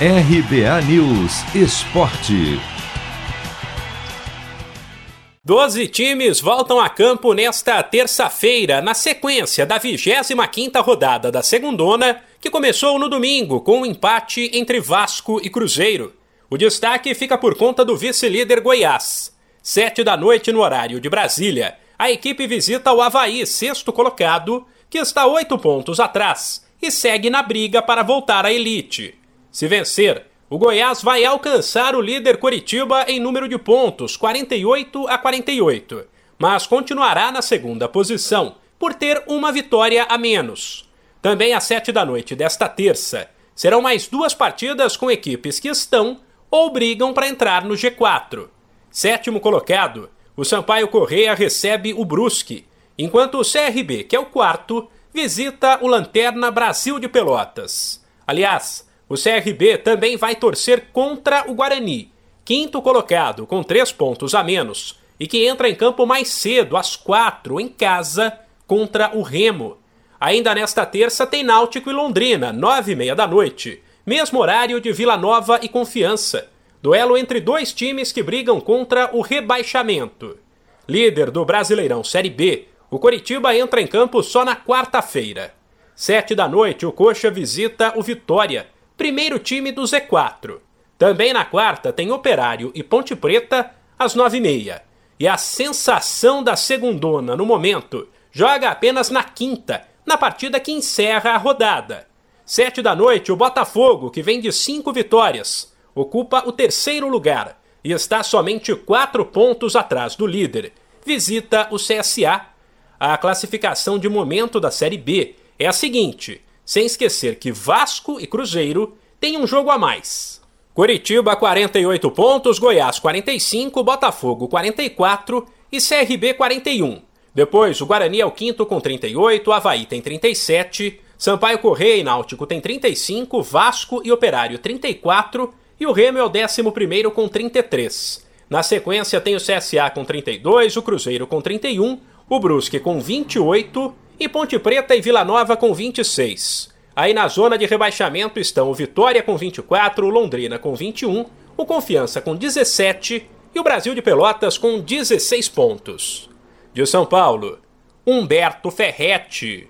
RBA News Esporte. Doze times voltam a campo nesta terça-feira, na sequência da 25ª rodada da Segundona, que começou no domingo com um empate entre Vasco e Cruzeiro. O destaque fica por conta do vice-líder Goiás. Sete da noite no horário de Brasília, a equipe visita o Havaí, sexto colocado, que está oito pontos atrás e segue na briga para voltar à elite. Se vencer, o Goiás vai alcançar o líder Coritiba em número de pontos, 48 a 48, mas continuará na segunda posição, por ter uma vitória a menos. Também às sete da noite desta terça, serão mais duas partidas com equipes que estão ou brigam para entrar no G4. Sétimo colocado, o Sampaio Correia recebe o Brusque, enquanto o CRB, que é o quarto, visita o Lanterna Brasil de Pelotas. Aliás, o CRB também vai torcer contra o Guarani, quinto colocado, com três pontos a menos, e que entra em campo mais cedo, às quatro, em casa, contra o Remo. Ainda nesta terça tem Náutico e Londrina, nove e meia da noite, mesmo horário de Vila Nova e Confiança. Duelo entre dois times que brigam contra o rebaixamento. Líder do Brasileirão Série B, o Coritiba entra em campo só na quarta-feira. Sete da noite, o Coxa visita o Vitória, primeiro time do Z4. Também na quarta tem Operário e Ponte Preta às nove e meia. E a sensação da segundona no momento joga apenas na quinta, na partida que encerra a rodada. Sete da noite, o Botafogo, que vem de cinco vitórias, ocupa o terceiro lugar e está somente quatro pontos atrás do líder. Visita o CSA. A classificação de momento da Série B é a seguinte: sem esquecer que Vasco e Cruzeiro têm um jogo a mais. Curitiba 48 pontos, Goiás 45, Botafogo 44 e CRB 41. Depois, o Guarani é o quinto com 38, Havaí tem 37, Sampaio Correia e Náutico tem 35, Vasco e Operário 34 e o Remo é o décimo primeiro com 33. Na sequência tem o CSA com 32, o Cruzeiro com 31, o Brusque com 28 e Ponte Preta e Vila Nova com 26. Aí na zona de rebaixamento estão o Vitória com 24, o Londrina com 21, o Confiança com 17 e o Brasil de Pelotas com 16 pontos. De São Paulo, Humberto Ferretti.